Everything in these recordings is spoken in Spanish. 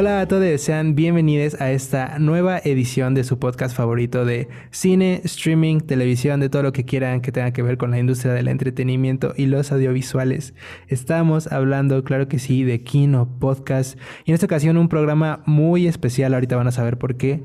Hola a todos, sean bienvenidos a esta nueva edición de su podcast favorito de cine, streaming, televisión, de todo lo que quieran que tenga que ver con la industria del entretenimiento y los audiovisuales. Estamos hablando, claro que sí, de Kino Podcast y en esta ocasión un programa muy especial, ahorita van a saber por qué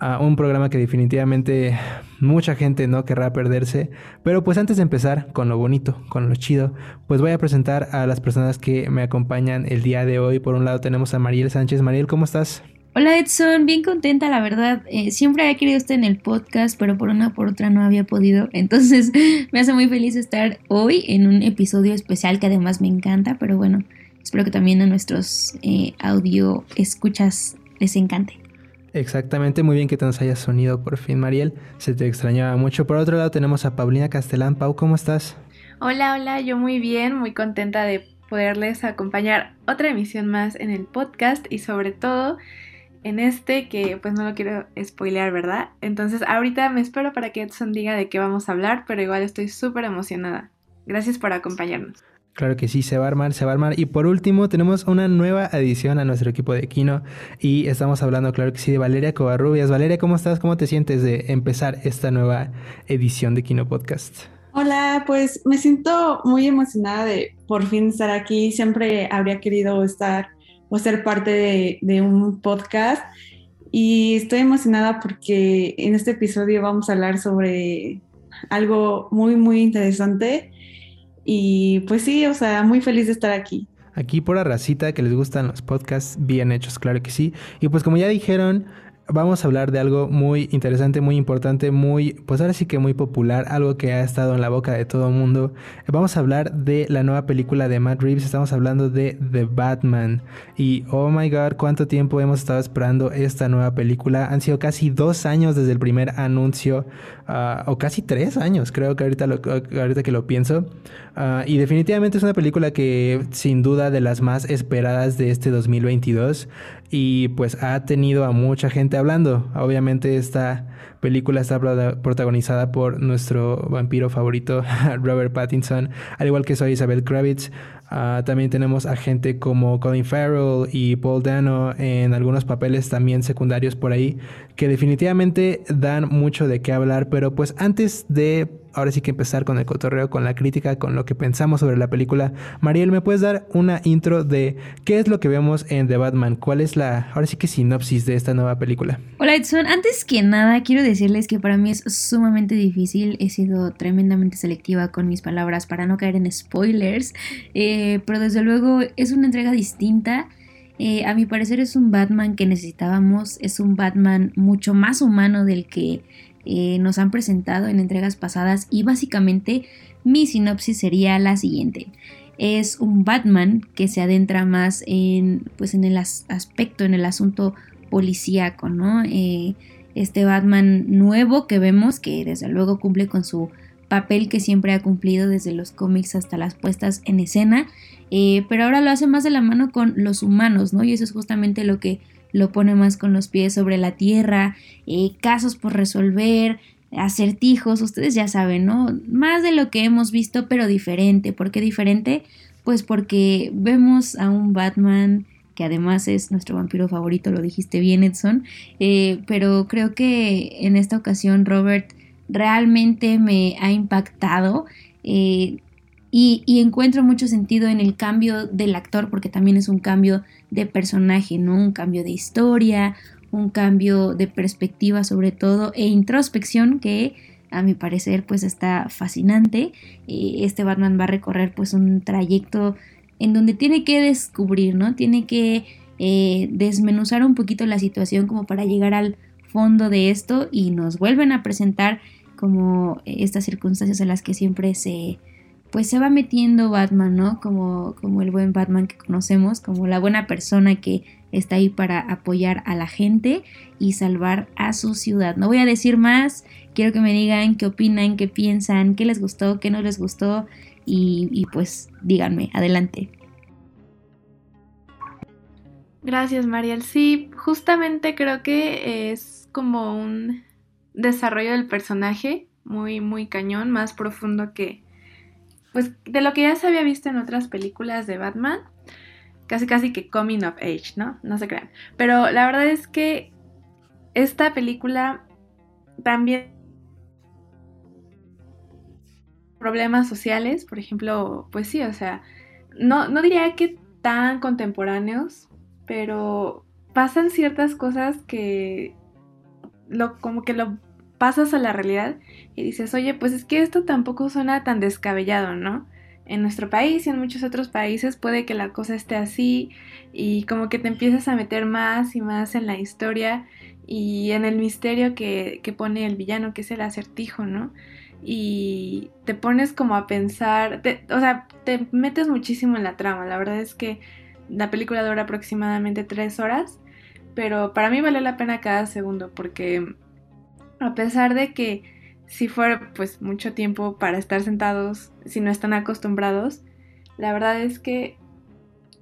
a un programa que definitivamente mucha gente no querrá perderse. Pero pues antes de empezar con lo bonito, con lo chido, pues voy a presentar a las personas que me acompañan el día de hoy. Por un lado tenemos a Mariel Sánchez. Mariel, ¿cómo estás? Hola Edson, bien contenta la verdad. Eh, siempre había querido estar en el podcast, pero por una por otra no había podido. Entonces me hace muy feliz estar hoy en un episodio especial que además me encanta. Pero bueno, espero que también a nuestros eh, audio escuchas les encante. Exactamente, muy bien que te nos hayas sonido por fin, Mariel. Se te extrañaba mucho. Por otro lado tenemos a Paulina Castelán. Pau, ¿cómo estás? Hola, hola, yo muy bien, muy contenta de poderles acompañar otra emisión más en el podcast y sobre todo en este que pues no lo quiero spoilear, ¿verdad? Entonces ahorita me espero para que Edson diga de qué vamos a hablar, pero igual estoy súper emocionada. Gracias por acompañarnos. Claro que sí, se va a armar, se va a armar. Y por último, tenemos una nueva adición a nuestro equipo de Kino. Y estamos hablando, claro que sí, de Valeria Covarrubias. Valeria, ¿cómo estás? ¿Cómo te sientes de empezar esta nueva edición de Kino Podcast? Hola, pues me siento muy emocionada de por fin estar aquí. Siempre habría querido estar o ser parte de, de un podcast. Y estoy emocionada porque en este episodio vamos a hablar sobre algo muy, muy interesante y pues sí, o sea, muy feliz de estar aquí. Aquí por la racita que les gustan los podcasts bien hechos, claro que sí. Y pues como ya dijeron, vamos a hablar de algo muy interesante, muy importante, muy, pues ahora sí que muy popular, algo que ha estado en la boca de todo el mundo. Vamos a hablar de la nueva película de Matt Reeves, estamos hablando de The Batman. Y oh my god, cuánto tiempo hemos estado esperando esta nueva película. Han sido casi dos años desde el primer anuncio, ah, o casi tres años, creo que ahorita, ahorita que lo pienso. Ah, y definitivamente es una película que sin duda de las más esperadas de este 2022 y pues ha tenido a mucha gente hablando. Obviamente esta película está protagonizada por nuestro vampiro favorito, Robert Pattinson, al igual que soy Isabel Kravitz. Ah, también tenemos a gente como Colin Farrell y Paul Dano en algunos papeles también secundarios por ahí que definitivamente dan mucho de qué hablar, pero pues antes de ahora sí que empezar con el cotorreo, con la crítica, con lo que pensamos sobre la película, Mariel, ¿me puedes dar una intro de qué es lo que vemos en The Batman? ¿Cuál es la, ahora sí que sinopsis de esta nueva película? Hola Edson, antes que nada quiero decirles que para mí es sumamente difícil, he sido tremendamente selectiva con mis palabras para no caer en spoilers, eh, pero desde luego es una entrega distinta. Eh, a mi parecer es un Batman que necesitábamos, es un Batman mucho más humano del que eh, nos han presentado en entregas pasadas y básicamente mi sinopsis sería la siguiente. Es un Batman que se adentra más en, pues en el aspecto, en el asunto policíaco, ¿no? este Batman nuevo que vemos, que desde luego cumple con su papel que siempre ha cumplido desde los cómics hasta las puestas en escena, eh, pero ahora lo hace más de la mano con los humanos, ¿no? Y eso es justamente lo que lo pone más con los pies sobre la tierra, eh, casos por resolver, acertijos, ustedes ya saben, ¿no? Más de lo que hemos visto, pero diferente. ¿Por qué diferente? Pues porque vemos a un Batman que además es nuestro vampiro favorito, lo dijiste bien Edson, eh, pero creo que en esta ocasión Robert realmente me ha impactado. Eh, y, encuentro mucho sentido en el cambio del actor, porque también es un cambio de personaje, ¿no? Un cambio de historia, un cambio de perspectiva sobre todo, e introspección que a mi parecer pues está fascinante. Eh, este Batman va a recorrer pues un trayecto en donde tiene que descubrir, ¿no? Tiene que eh, desmenuzar un poquito la situación como para llegar al fondo de esto y nos vuelven a presentar como estas circunstancias en las que siempre se pues se va metiendo Batman, ¿no? Como, como el buen Batman que conocemos, como la buena persona que está ahí para apoyar a la gente y salvar a su ciudad. No voy a decir más, quiero que me digan qué opinan, qué piensan, qué les gustó, qué no les gustó y, y pues díganme, adelante. Gracias, Mariel. Sí, justamente creo que es como un desarrollo del personaje muy, muy cañón, más profundo que, pues, de lo que ya se había visto en otras películas de Batman. Casi, casi que coming of age, ¿no? No se crean. Pero la verdad es que esta película también problemas sociales, por ejemplo, pues sí, o sea, no, no diría que tan contemporáneos, pero pasan ciertas cosas que lo, como que lo pasas a la realidad y dices, oye, pues es que esto tampoco suena tan descabellado, ¿no? En nuestro país y en muchos otros países puede que la cosa esté así y como que te empiezas a meter más y más en la historia y en el misterio que, que pone el villano, que es el acertijo, ¿no? Y te pones como a pensar, o sea, te metes muchísimo en la trama, la verdad es que la película dura aproximadamente tres horas, pero para mí vale la pena cada segundo porque a pesar de que si fuera pues mucho tiempo para estar sentados, si no están acostumbrados, la verdad es que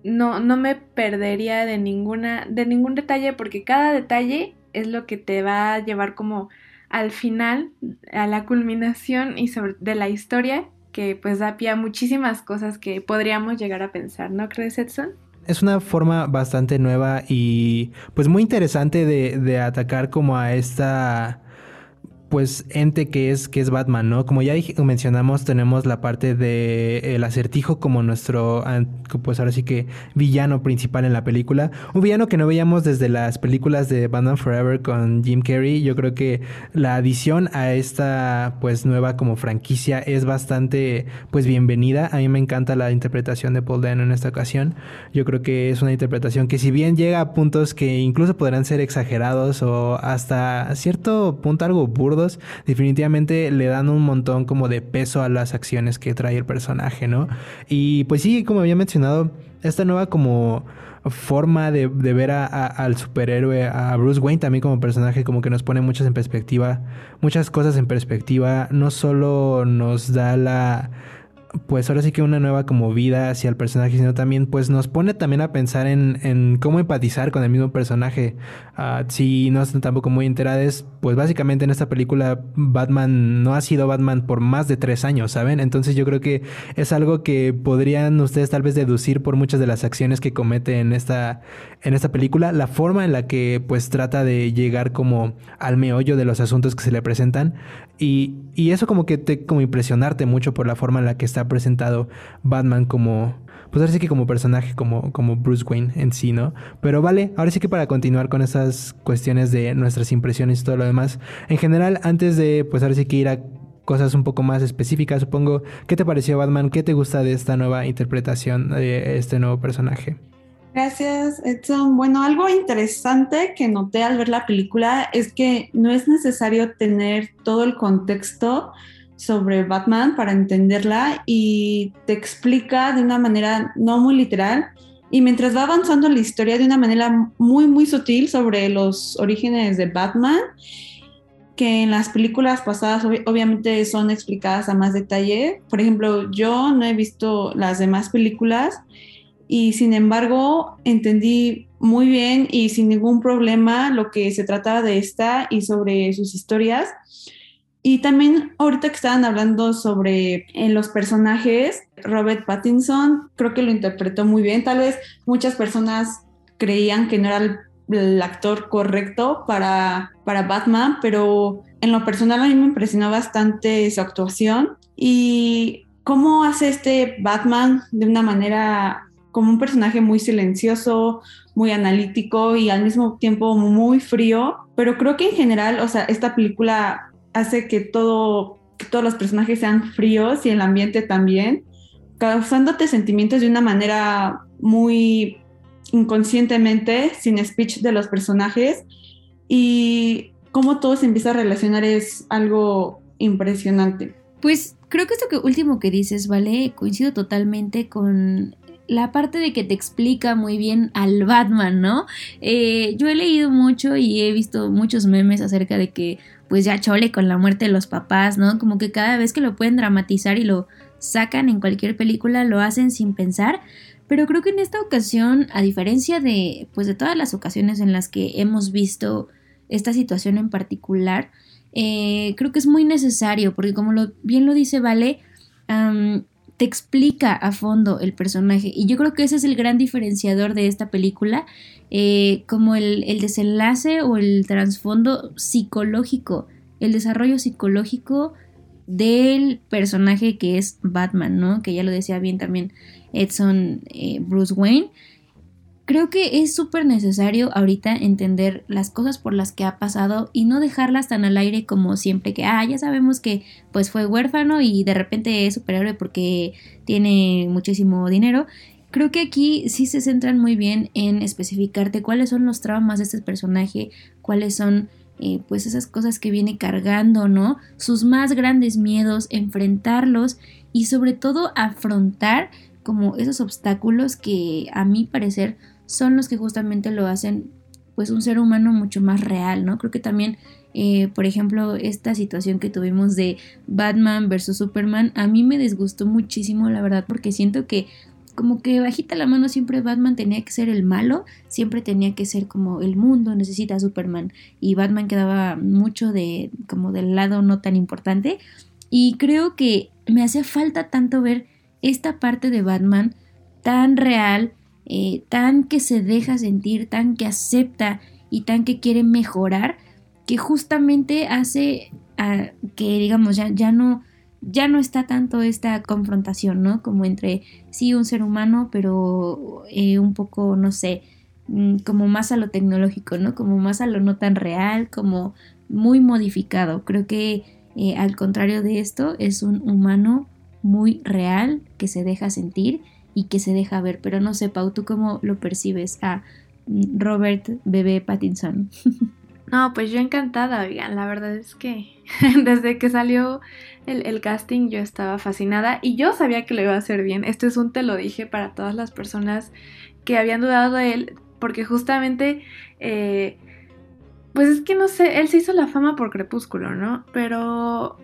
no, no me perdería de ninguna, de ningún detalle, porque cada detalle es lo que te va a llevar como al final, a la culminación y sobre de la historia, que pues da pie a muchísimas cosas que podríamos llegar a pensar, ¿no crees, Edson? es una forma bastante nueva y pues muy interesante de, de atacar como a esta pues ente que es que es Batman, ¿no? Como ya mencionamos, tenemos la parte de el acertijo como nuestro pues ahora sí que villano principal en la película, un villano que no veíamos desde las películas de Batman Forever con Jim Carrey. Yo creo que la adición a esta pues nueva como franquicia es bastante pues bienvenida. A mí me encanta la interpretación de Paul Dano en esta ocasión. Yo creo que es una interpretación que si bien llega a puntos que incluso podrán ser exagerados o hasta cierto punto algo burdo definitivamente le dan un montón como de peso a las acciones que trae el personaje, ¿no? Y pues sí, como había mencionado, esta nueva como forma de, ver al superhéroe, a Bruce Wayne también como personaje, como que nos pone muchas en perspectiva, muchas cosas en perspectiva, no solo nos da la pues ahora sí que una nueva como vida hacia el personaje, sino también pues nos pone también a pensar en, cómo empatizar con el mismo personaje. Ah, si no están tampoco muy enteradas, pues básicamente en esta película Batman no ha sido Batman por más de tres años, ¿saben? Entonces yo creo que es algo que podrían ustedes tal vez deducir por muchas de las acciones que comete en esta, en esta película, la forma en la que pues trata de llegar como al meollo de los asuntos que se le presentan y, y eso como que te como impresionarte mucho por la forma en la que está presentado Batman como, pues ahora sí que como personaje, como, como Bruce Wayne en sí, ¿no? Pero vale, ahora sí que para continuar con esas cuestiones de nuestras impresiones y todo lo demás, en general, antes de, pues ahora sí que ir a cosas un poco más específicas, supongo, ¿qué te pareció Batman? ¿Qué te gusta de esta nueva interpretación de este nuevo personaje? Gracias, Edson. Bueno, algo interesante que noté al ver la película es que no es necesario tener todo el contexto sobre Batman para entenderla y te explica de una manera no muy literal y mientras va avanzando la historia de una manera muy muy sutil sobre los orígenes de Batman que en las películas pasadas obviamente son explicadas a más detalle. Por ejemplo, yo no he visto las demás películas y sin embargo entendí muy bien y sin ningún problema lo que se trataba de esta y sobre sus historias. Y también ahorita que estaban hablando sobre en los personajes, Robert Pattinson creo que lo interpretó muy bien. Tal vez muchas personas creían que no era el, el actor correcto para, para Batman, pero en lo personal a mí me impresionó bastante su actuación y cómo hace este Batman de una manera como un personaje muy silencioso, muy analítico y al mismo tiempo muy frío, pero creo que en general, o sea, esta película hace que todo todos los personajes sean fríos y el ambiente también, causándote sentimientos de una manera muy inconscientemente, sin speech de los personajes y cómo todo se empieza a relacionar es algo impresionante. Pues creo que esto último que dices, ¿vale? Coincido totalmente con la parte de que te explica muy bien al Batman, ¿no? Eh, yo he leído mucho y he visto muchos memes acerca de que pues ya chole con la muerte de los papás, ¿no? Como que cada vez que lo pueden dramatizar y lo sacan en cualquier película lo hacen sin pensar, pero creo que en esta ocasión, a diferencia de pues de todas las ocasiones en las que hemos visto esta situación en particular, eh, creo que es muy necesario, porque como lo, bien lo dice Vale, te explica a fondo el personaje. Y yo creo que ese es el gran diferenciador de esta película, eh, como el, el, desenlace o el trasfondo psicológico, el desarrollo psicológico del personaje que es Batman, ¿no? Que ya lo decía bien también Edson eh, Bruce Wayne creo que es súper necesario ahorita entender las cosas por las que ha pasado y no dejarlas tan al aire como siempre que, ah, ya sabemos que pues fue huérfano y de repente es superhéroe porque tiene muchísimo dinero. Creo que aquí sí se centran muy bien en especificarte cuáles son los traumas de este personaje, cuáles son eh, pues esas cosas que viene cargando, ¿no? Sus más grandes miedos, enfrentarlos y sobre todo afrontar como esos obstáculos que a mi parecer son los que justamente lo hacen pues un ser humano mucho más real, ¿no? Creo que también, eh, por ejemplo, esta situación que tuvimos de Batman versus Superman, a mí me disgustó muchísimo, la verdad, porque siento que como que bajita la mano siempre Batman tenía que ser el malo, siempre tenía que ser como el mundo necesita a Superman y Batman quedaba mucho de como del lado no tan importante y creo que me hacía falta tanto ver esta parte de Batman tan real, eh, tan que se deja sentir, tan que acepta y tan que quiere mejorar, que justamente hace que, digamos, ya, ya, no, ya no está tanto esta confrontación, ¿no? Como entre, sí, un ser humano, pero eh, un poco, no sé, mm, como más a lo tecnológico, ¿no? Como más a lo no tan real, como muy modificado. Creo que eh, al contrario de esto, es un humano muy real que se deja sentir y que se deja ver. Pero no sé, Pau, ¿tú cómo lo percibes a Robert Bebé Pattinson? No, pues yo encantada, oigan, la verdad es que desde que salió el, casting yo estaba fascinada y yo sabía que lo iba a hacer bien. Este es un te lo dije para todas las personas que habían dudado de él, porque justamente, eh, pues es que no sé, él se hizo la fama por Crepúsculo, ¿no? Pero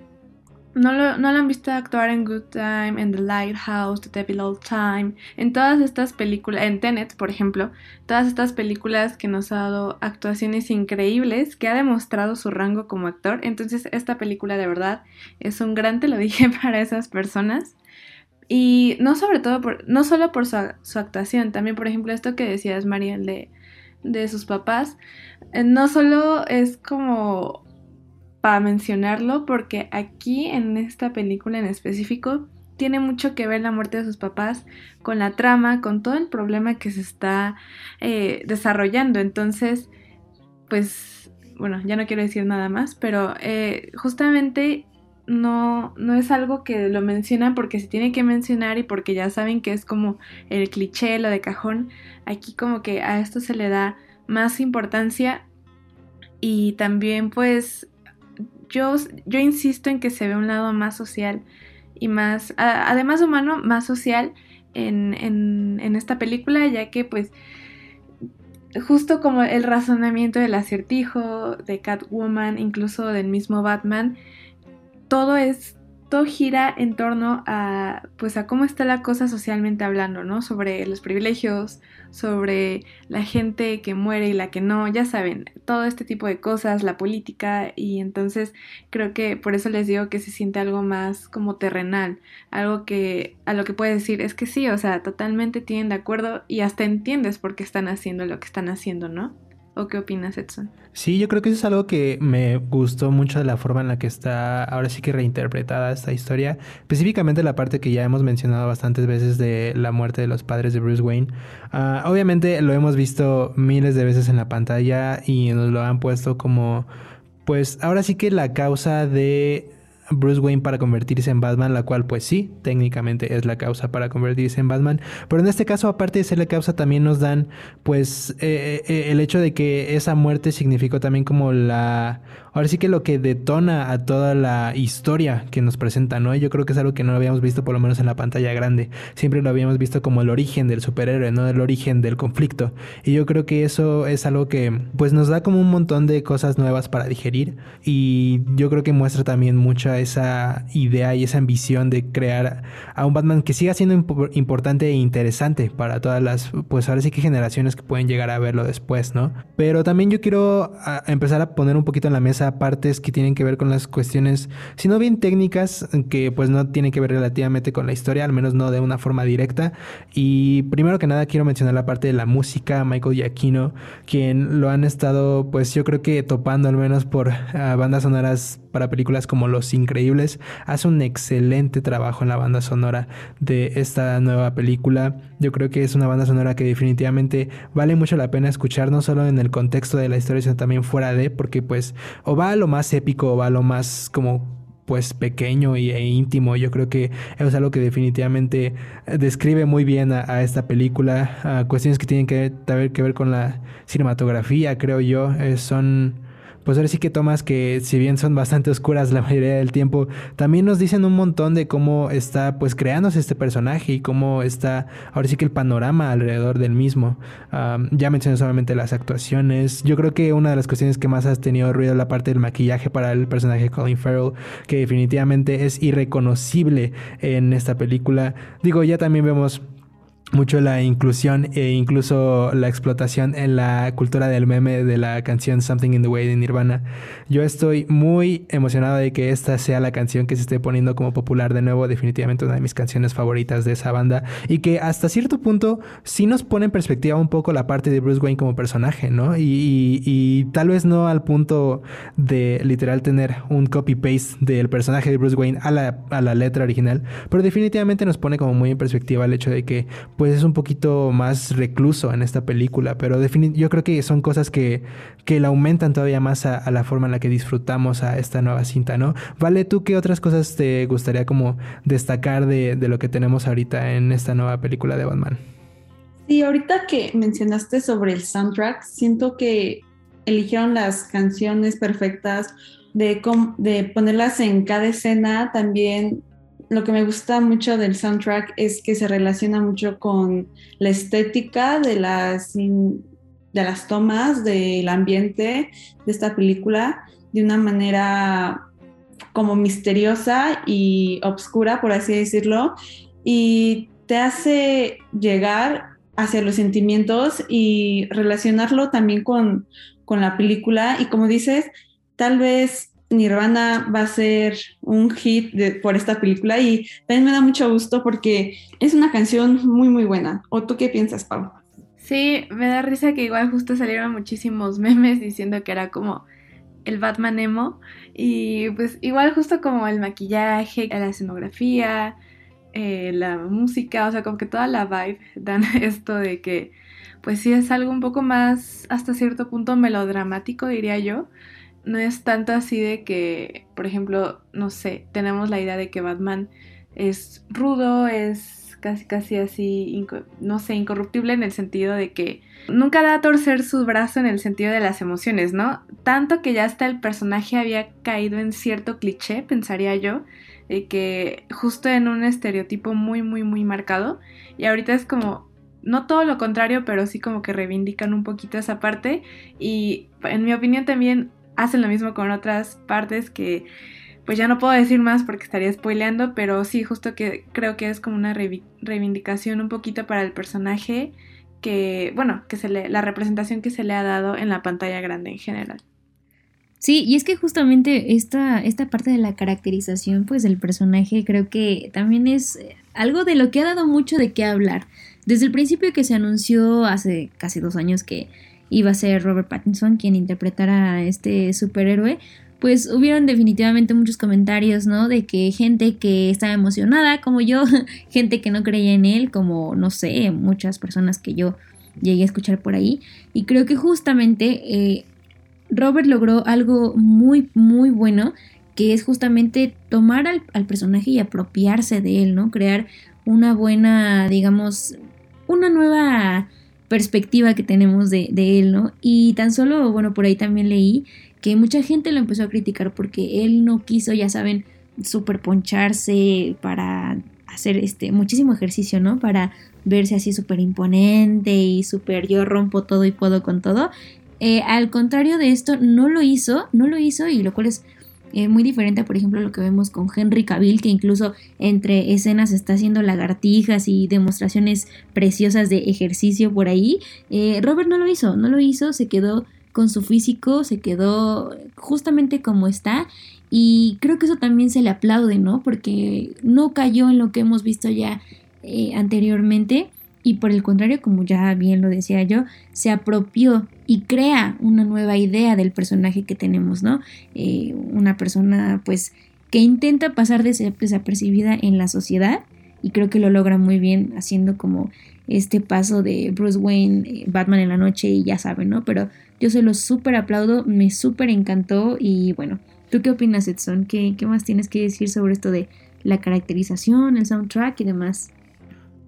no lo, no lo, han visto actuar en Good Time, en The Lighthouse, The Devil All Time, en todas estas películas, en Tenet, por ejemplo, todas estas películas que nos ha dado actuaciones increíbles, que ha demostrado su rango como actor. Entonces, esta película de verdad es un gran te lo dije para esas personas. Y no sobre todo por, no solo por su, actuación, también por ejemplo esto que decías, Mariel, de, de sus papás, eh, no solo es como para mencionarlo porque aquí en esta película en específico tiene mucho que ver la muerte de sus papás con la trama, con todo el problema que se está eh, desarrollando. Entonces, pues, bueno, ya no quiero decir nada más, pero eh, justamente no, no es algo que lo mencionan porque se tiene que mencionar y porque ya saben que es como el cliché, lo de cajón. Aquí como que a esto se le da más importancia y también pues yo, insisto en que se ve un lado más social y más, además humano, más social en, en, esta película, ya que pues justo como el razonamiento del acertijo, de Catwoman, incluso del mismo Batman, todo es todo gira en torno a pues a cómo está la cosa socialmente hablando, ¿no? Sobre los privilegios, sobre la gente que muere y la que no, ya saben, todo este tipo de cosas, la política y entonces creo que por eso les digo que se siente algo más como terrenal, algo que a lo que puedes decir es que sí, o sea, totalmente tienen de acuerdo y hasta entiendes por qué están haciendo lo que están haciendo, ¿no? ¿O qué opinas, Edson? Sí, yo creo que eso es algo que me gustó mucho de la forma en la que está ahora sí que reinterpretada esta historia. Específicamente la parte que ya hemos mencionado bastantes veces de la muerte de los padres de Bruce Wayne. Ah, obviamente lo hemos visto miles de veces en la pantalla y nos lo han puesto como, pues ahora sí que la causa de Bruce Wayne para convertirse en Batman, la cual pues sí, técnicamente es la causa para convertirse en Batman, pero en este caso aparte de ser la causa también nos dan pues eh, eh, el hecho de que esa muerte significó también como la ahora sí que lo que detona a toda la historia que nos presenta, ¿no? Yo creo que es algo que no habíamos visto por lo menos en la pantalla grande. Siempre lo habíamos visto como el origen del superhéroe, no el origen del conflicto. Y yo creo que eso es algo que pues nos da como un montón de cosas nuevas para digerir y yo creo que muestra también mucha esa idea y esa ambición de crear a un Batman que siga siendo importante e interesante para todas las pues ahora sí que generaciones que pueden llegar a verlo después, ¿no? Pero también yo quiero ah, empezar a poner un poquito en la mesa partes que tienen que ver con las cuestiones, si no bien técnicas, que pues no tienen que ver relativamente con la historia, al menos no de una forma directa. Y primero que nada quiero mencionar la parte de la música, Michael Giacchino, quien lo han estado pues yo creo que topando al menos por ah, bandas sonoras para películas como Los Increíbles, hace un excelente trabajo en la banda sonora de esta nueva película. Yo creo que es una banda sonora que definitivamente vale mucho la pena escuchar, no solo en el contexto de la historia, sino también fuera de, porque pues va a lo más épico o va a lo más como pues pequeño e íntimo. Yo creo que es algo que definitivamente describe muy bien a, esta película. A cuestiones que tienen que, que ver con la cinematografía, creo yo. Eh, son pues ahora sí que tomas que si bien son bastante oscuras la mayoría del tiempo, también nos dicen un montón de cómo está pues creándose este personaje y cómo está ahora sí que el panorama alrededor del mismo. ya mencioné solamente las actuaciones. Yo creo que una de las cuestiones que más has tenido ruido es la parte del maquillaje para el personaje Colin Farrell, que definitivamente es irreconocible en esta película. Digo, ya también vemos mucho la inclusión e incluso la explotación en la cultura del meme de la canción Something in the Way de Nirvana. Yo estoy muy emocionado de que esta sea la canción que se esté poniendo como popular de nuevo, definitivamente una de mis canciones favoritas de esa banda y que hasta cierto punto sí nos pone en perspectiva un poco la parte de Bruce Wayne como personaje, ¿no? Y, tal vez no al punto de literal tener un copy-paste del personaje de Bruce Wayne a la, a la letra original, pero definitivamente nos pone como muy en perspectiva el hecho de que pues es un poquito más recluso en esta película, pero yo creo que son cosas que, que le aumentan todavía más a, la forma en la que disfrutamos a esta nueva cinta, ¿no? Vale, ¿tú qué otras cosas te gustaría como destacar de, de lo que tenemos ahorita en esta nueva película de Batman? Sí, ahorita que mencionaste sobre el soundtrack, siento que eligieron las canciones perfectas de, de ponerlas en cada escena, también lo que me gusta mucho del soundtrack es que se relaciona mucho con la estética de las, de las tomas, del ambiente de esta película, de una manera como misteriosa y obscura, por así decirlo, y te hace llegar hacia los sentimientos y relacionarlo también con, con la película. Y como dices, tal vez Nirvana va a ser un hit por esta película y también me da mucho gusto porque es una canción muy muy buena. ¿O tú qué piensas, Pau? Sí, me da risa que igual justo salieron muchísimos memes diciendo que era como el Batman emo y pues igual justo como el maquillaje, la escenografía, eh, la música, o sea, como que toda la vibe dan esto de que pues sí es algo un poco más hasta cierto punto melodramático diría yo no es tanto así de que, por ejemplo, no sé, tenemos la idea de que Batman es rudo, es casi casi así, no sé, incorruptible en el sentido de que nunca da a torcer su brazo en el sentido de las emociones, ¿no? Tanto que ya hasta el personaje había caído en cierto cliché, pensaría yo, de que justo en un estereotipo muy, muy, muy marcado. Y ahorita es como, no todo lo contrario, pero sí como que reivindican un poquito esa parte. Y en mi opinión también hacen lo mismo con otras partes que pues ya no puedo decir más porque estaría spoileando, pero sí, justo que creo que es como una reivindicación un poquito para el personaje que, bueno, que se le, la representación que se le ha dado en la pantalla grande en general. Sí, y es que justamente esta, esta parte de la caracterización pues del personaje creo que también es algo de lo que ha dado mucho de qué hablar. Desde el principio que se anunció hace casi dos años que iba a ser Robert Pattinson quien interpretara a este superhéroe, pues hubieron definitivamente muchos comentarios, ¿no? De que gente que estaba emocionada como yo, gente que no creía en él, como, no sé, muchas personas que yo llegué a escuchar por ahí. Y creo que justamente eh, Robert logró algo muy, muy bueno que es justamente tomar al, al personaje y apropiarse de él, ¿no? Crear una buena, digamos, una nueva perspectiva que tenemos de, él, ¿no? Y tan solo, bueno, por ahí también leí que mucha gente lo empezó a criticar porque él no quiso, ya saben, superponcharse para hacer este muchísimo ejercicio, ¿no? Para verse así súper imponente y súper yo rompo todo y puedo con todo. Eh, al contrario de esto, no lo hizo, no lo hizo y lo cual es eh, muy diferente, por ejemplo, lo que vemos con Henry Cavill, que incluso entre escenas está haciendo lagartijas y demostraciones preciosas de ejercicio por ahí. Eh, Robert no lo hizo, no lo hizo, se quedó con su físico, se quedó justamente como está y creo que eso también se le aplaude, ¿no? Porque no cayó en lo que hemos visto ya eh, anteriormente y por el contrario, como ya bien lo decía yo, se apropió y crea una nueva idea del personaje que tenemos, ¿no? Eh, una persona pues que intenta pasar desapercibida en la sociedad y creo que lo logra muy bien haciendo como este paso de Bruce Wayne, eh, Batman en la noche y ya saben, ¿no? Pero yo se lo súper aplaudo, me súper encantó y bueno, ¿tú qué opinas Edson? ¿Qué, ¿Qué más tienes que decir sobre esto de la caracterización, el soundtrack y demás?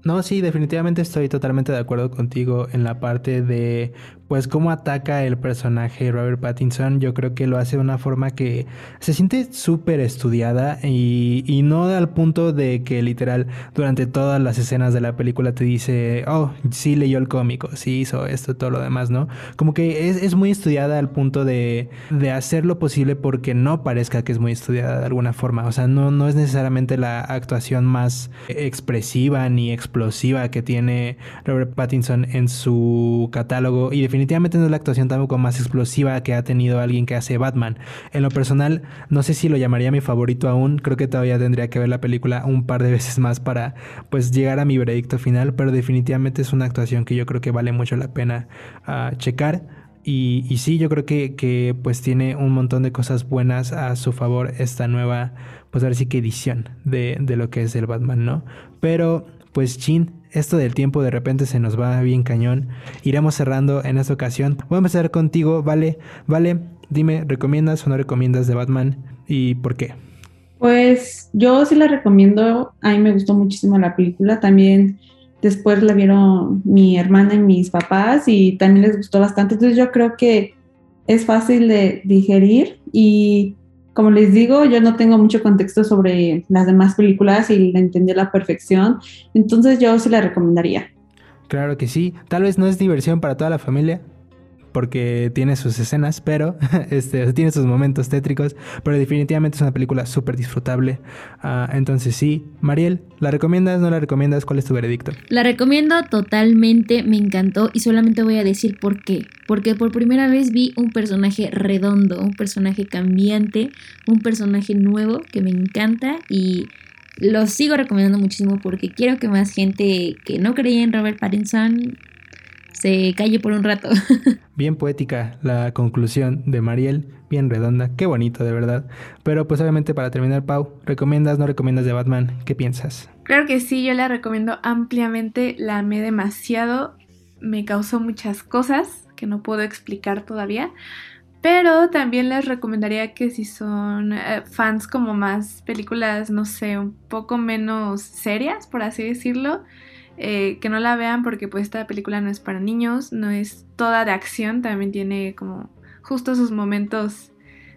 No, sí, definitivamente estoy totalmente de acuerdo contigo en la parte de pues cómo ataca el personaje Robert Pattinson, yo creo que lo hace de una forma que se siente súper estudiada y, y, no al punto de que literal durante todas las escenas de la película te dice, oh, sí leyó el cómico, sí hizo esto, todo lo demás, ¿no? Como que es, es muy estudiada al punto de, de, hacer lo posible porque no parezca que es muy estudiada de alguna forma, o sea, no, no es necesariamente la actuación más expresiva ni explosiva que tiene Robert Pattinson en su catálogo y definitivamente no es la actuación tampoco más explosiva que ha tenido alguien que hace Batman. En lo personal, no sé si lo llamaría mi favorito aún, creo que todavía tendría que ver la película un par de veces más para pues llegar a mi veredicto final, pero definitivamente es una actuación que yo creo que vale mucho la pena uh, checar. Y, sí, yo creo que, que, pues tiene un montón de cosas buenas a su favor esta nueva, pues ahora sí que edición de, de lo que es el Batman, ¿no? Pero pues chin, esto del tiempo de repente se nos va bien cañón. Iremos cerrando en esta ocasión. Voy a empezar contigo, Vale. Vale, dime, ¿recomiendas o no recomiendas de Batman y por qué? Pues yo sí la recomiendo. A mí me gustó muchísimo la película. También después la vieron mi hermana y mis papás y también les gustó bastante. Entonces yo creo que es fácil de digerir y como les digo, yo no tengo mucho contexto sobre las demás películas y la entendí a la perfección, entonces yo sí la recomendaría. Claro que sí, tal vez no es diversión para toda la familia, porque tiene sus escenas, pero este, tiene sus momentos tétricos, pero definitivamente es una película súper disfrutable. Uh, entonces sí, Mariel, ¿la recomiendas? ¿No la recomiendas? ¿Cuál es tu veredicto? La recomiendo totalmente, me encantó y solamente voy a decir por qué. Porque por primera vez vi un personaje redondo, un personaje cambiante, un personaje nuevo que me encanta y lo sigo recomendando muchísimo porque quiero que más gente que no creía en Robert Pattinson se calle por un rato. bien poética la conclusión de Mariel, bien redonda, qué bonito de verdad. Pero pues obviamente para terminar, Pau, ¿recomiendas, no recomiendas de Batman? ¿Qué piensas? Claro que sí, yo la recomiendo ampliamente, la amé demasiado, me causó muchas cosas que no puedo explicar todavía. Pero también les recomendaría que si son eh, fans como más películas, no sé, un poco menos serias, por así decirlo, eh, que no la vean porque pues esta película no es para niños, no es toda de acción, también tiene como justo sus momentos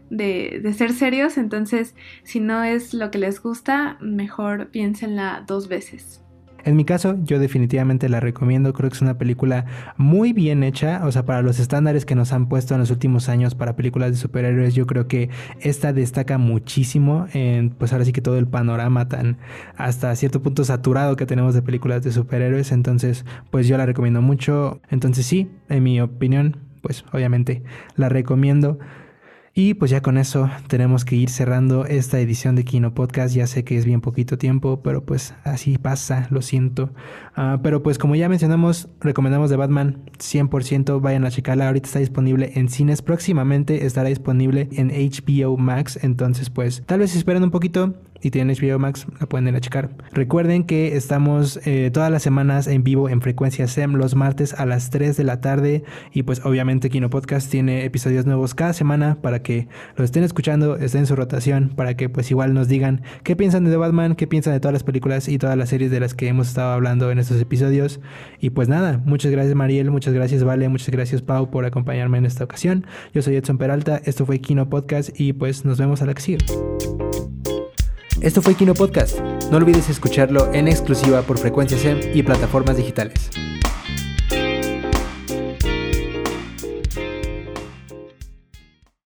de, de, ser serios, entonces si no es lo que les gusta, mejor piénsenla dos veces. En mi caso, yo definitivamente la recomiendo. Creo que es una película muy bien hecha. O sea, para los estándares que nos han puesto en los últimos años para películas de superhéroes, yo creo que esta destaca muchísimo en, pues ahora sí que todo el panorama tan hasta cierto punto saturado que tenemos de películas de superhéroes. Entonces, pues yo la recomiendo mucho. Entonces sí, en mi opinión, pues obviamente la recomiendo. Y pues ya con eso tenemos que ir cerrando esta edición de Kino Podcast. Ya sé que es bien poquito tiempo, pero pues así pasa, lo siento. Uh, pero pues como ya mencionamos, recomendamos de Batman 100%, vayan a checarla. Ahorita está disponible en cines, próximamente estará disponible en HBO Max. Entonces pues tal vez esperen un poquito, y tienen HBO Max, la pueden ir a checar. Recuerden que estamos eh, todas las semanas en vivo en Frecuencia SEM los martes a las 3 de la tarde y pues obviamente Kino Podcast tiene episodios nuevos cada semana para que lo estén escuchando, estén en su rotación, para que pues igual nos digan qué piensan de The Batman, qué piensan de todas las películas y todas las series de las que hemos estado hablando en estos episodios. Y pues nada, muchas gracias Mariel, muchas gracias Vale, muchas gracias Pau por acompañarme en esta ocasión. Yo soy Edson Peralta, esto fue Kino Podcast y pues nos vemos a la que sigue. Esto fue Kino Podcast. No olvides escucharlo en exclusiva por Frecuencia SEM y plataformas digitales.